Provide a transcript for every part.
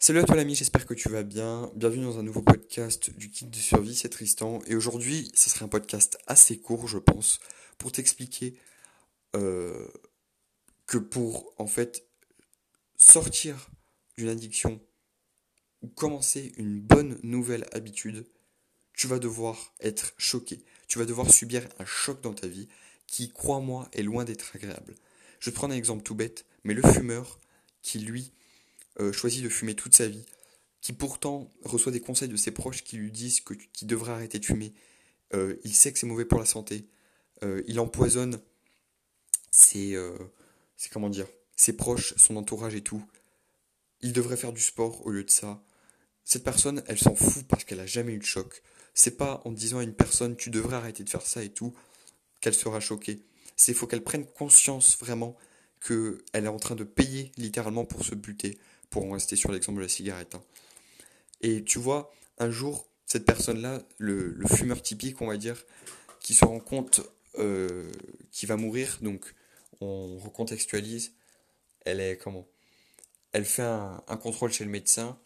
Salut à toi l'ami, j'espère que tu vas bien. Bienvenue dans un nouveau podcast du kit de survie, c'est Tristan. Et aujourd'hui, ce serait un podcast assez court, je pense, pour t'expliquer euh, que pour, en fait, sortir d'une addiction ou commencer une bonne nouvelle habitude, tu vas devoir être choqué. Tu vas devoir subir un choc dans ta vie qui, crois-moi, est loin d'être agréable. Je prendre un exemple tout bête, mais le fumeur qui, lui, euh, choisit de fumer toute sa vie, qui pourtant reçoit des conseils de ses proches qui lui disent que, qu'il devrait arrêter de fumer, euh, il sait que c'est mauvais pour la santé, euh, il empoisonne ses, c'est comment dire, ses proches, son entourage et tout, il devrait faire du sport au lieu de ça. Cette personne, elle s'en fout parce qu'elle a jamais eu de choc. C'est pas en disant à une personne tu devrais arrêter de faire ça et tout qu'elle sera choquée. C'est faut qu'elle prenne conscience vraiment qu'elle est en train de payer littéralement pour se buter, pour en rester sur l'exemple de la cigarette. Hein. Et tu vois, un jour, cette personne-là, le, fumeur typique, on va dire, qui se rend compte euh, qu'il va mourir, donc on recontextualise, elle est comment? Elle fait un, contrôle chez le médecin,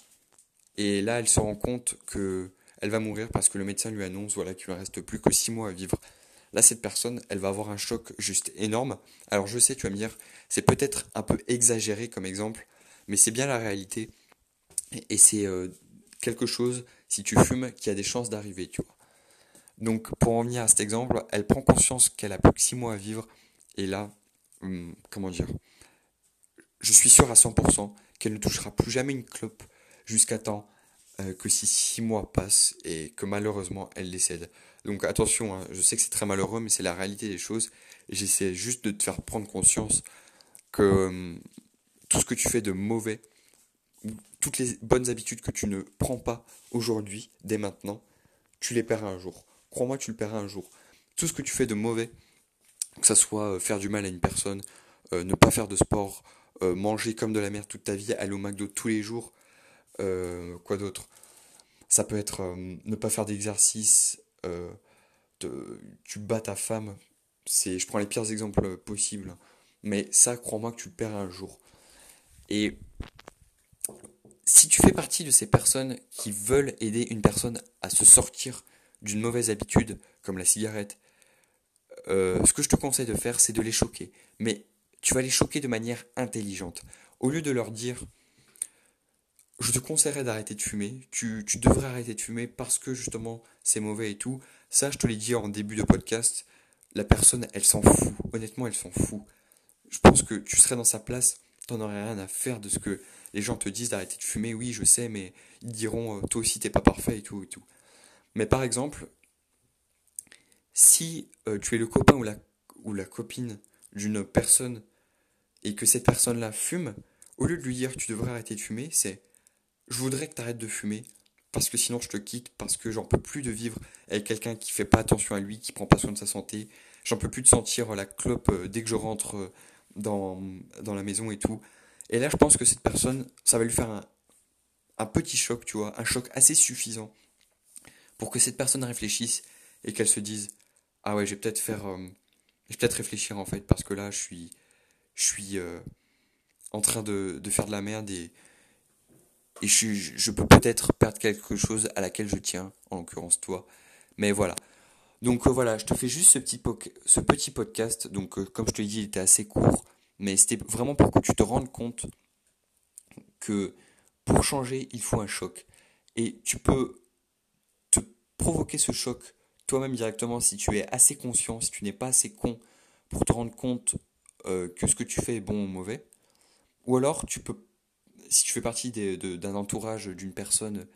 et là, elle se rend compte que elle va mourir parce que le médecin lui annonce voilà, qu'il ne reste plus que 6 mois à vivre. Là, cette personne, elle va avoir un choc juste énorme. Alors je sais, tu vas me dire, c'est peut-être un peu exagéré comme exemple, mais c'est bien la réalité. Et c'est euh, quelque chose, si tu fumes, qui a des chances d'arriver, tu vois. Donc, pour en venir à cet exemple, elle prend conscience qu'elle a plus que 6 mois à vivre. Et là, hum, comment dire Je suis sûr à 100% qu'elle ne touchera plus jamais une clope jusqu'à temps euh, que si 6 mois passent et que malheureusement elle décède. Donc attention, hein, je sais que c'est très malheureux, mais c'est la réalité des choses. J'essaie juste de te faire prendre conscience que hum, tout ce que tu fais de mauvais, toutes les bonnes habitudes que tu ne prends pas aujourd'hui, dès maintenant, tu les paieras un jour. Crois-moi, tu le paieras un jour. Tout ce que tu fais de mauvais, que ça soit euh, faire du mal à une personne, euh, ne pas faire de sport, manger comme de la merde toute ta vie, aller au McDo tous les jours, quoi d'autre? Ça peut être ne pas faire d'exercice, tu bats ta femme. C'est, je prends les pires exemples possibles. Mais ça, crois-moi que tu le paieras un jour. Et si tu fais partie de ces personnes qui veulent aider une personne à se sortir d'une mauvaise habitude comme la cigarette, euh, ce que je te conseille de faire, c'est de les choquer. Mais tu vas les choquer de manière intelligente. Au lieu de leur dire, je te conseillerais d'arrêter de fumer, tu, devrais arrêter de fumer parce que justement c'est mauvais et tout, ça je te l'ai dit en début de podcast, la personne elle s'en fout, honnêtement elle s'en fout. Je pense que tu serais dans sa place, t'en aurais rien à faire de ce que les gens te disent d'arrêter de fumer, oui, je sais, mais ils diront, euh, toi aussi, t'es pas parfait et tout et tout. Mais par exemple, si euh, tu es le copain ou la, ou la copine d'une personne et que cette personne-là fume, au lieu de lui dire tu devrais arrêter de fumer, c'est je voudrais que tu arrêtes de fumer parce que sinon je te quitte, parce que j'en peux plus de vivre avec quelqu'un qui fait pas attention à lui, qui prend pas soin de sa santé, j'en peux plus de sentir la clope euh, dès que je rentre dans, dans la maison et tout. Et là, je pense que cette personne, ça va lui faire un, un petit choc, tu vois, un choc assez suffisant pour que cette personne réfléchisse et qu'elle se dise ah ouais, je vais peut-être faire, euh, je peut-être réfléchir en fait parce que là, je suis, je suis euh, en train de, de, faire de la merde et et je, peux peut-être perdre quelque chose à laquelle je tiens, en l'occurrence toi. Mais voilà. Donc euh, voilà, je te fais juste ce petit, ce petit podcast. Donc euh, comme je te l'ai dit, il était assez court, mais c'était vraiment pour que tu te rendes compte que pour changer, il faut un choc. Et tu peux te provoquer ce choc toi-même directement si tu es assez conscient, si tu n'es pas assez con pour te rendre compte euh, que ce que tu fais est bon ou mauvais. Ou alors tu peux, si tu fais partie d'un entourage d'une personne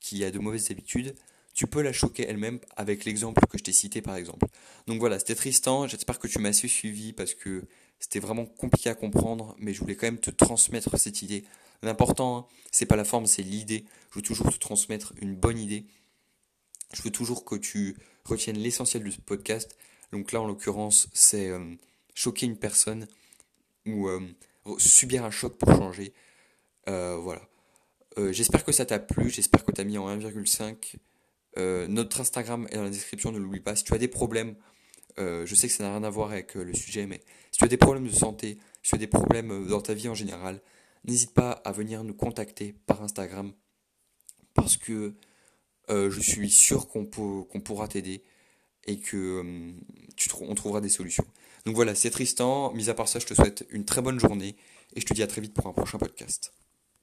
qui a de mauvaises habitudes, tu peux la choquer elle-même avec l'exemple que je t'ai cité par exemple. Donc voilà, c'était Tristan, j'espère que tu m'as assez suivi parce que c'était vraiment compliqué à comprendre, mais je voulais quand même te transmettre cette idée. L'important, hein, c'est pas la forme, c'est l'idée. Je veux toujours te transmettre une bonne idée. Je veux toujours que tu retiennes l'essentiel de ce podcast. Donc là, en l'occurrence, c'est euh, choquer une personne ou euh, subir un choc pour changer. Euh, voilà. Euh, j'espère que ça t'a plu, j'espère que t'as mis en 1,5. Euh, notre Instagram est dans la description, ne l'oublie pas. Si tu as des problèmes, je sais que ça n'a rien à voir avec le sujet, mais si tu as des problèmes de santé, si tu as des problèmes dans ta vie en général, n'hésite pas à venir nous contacter par Instagram parce que je suis sûr qu'on pourra t'aider et que trouvera des solutions. Donc voilà, c'est Tristan. Mis à part ça, je te souhaite une très bonne journée et je te dis à très vite pour un prochain podcast.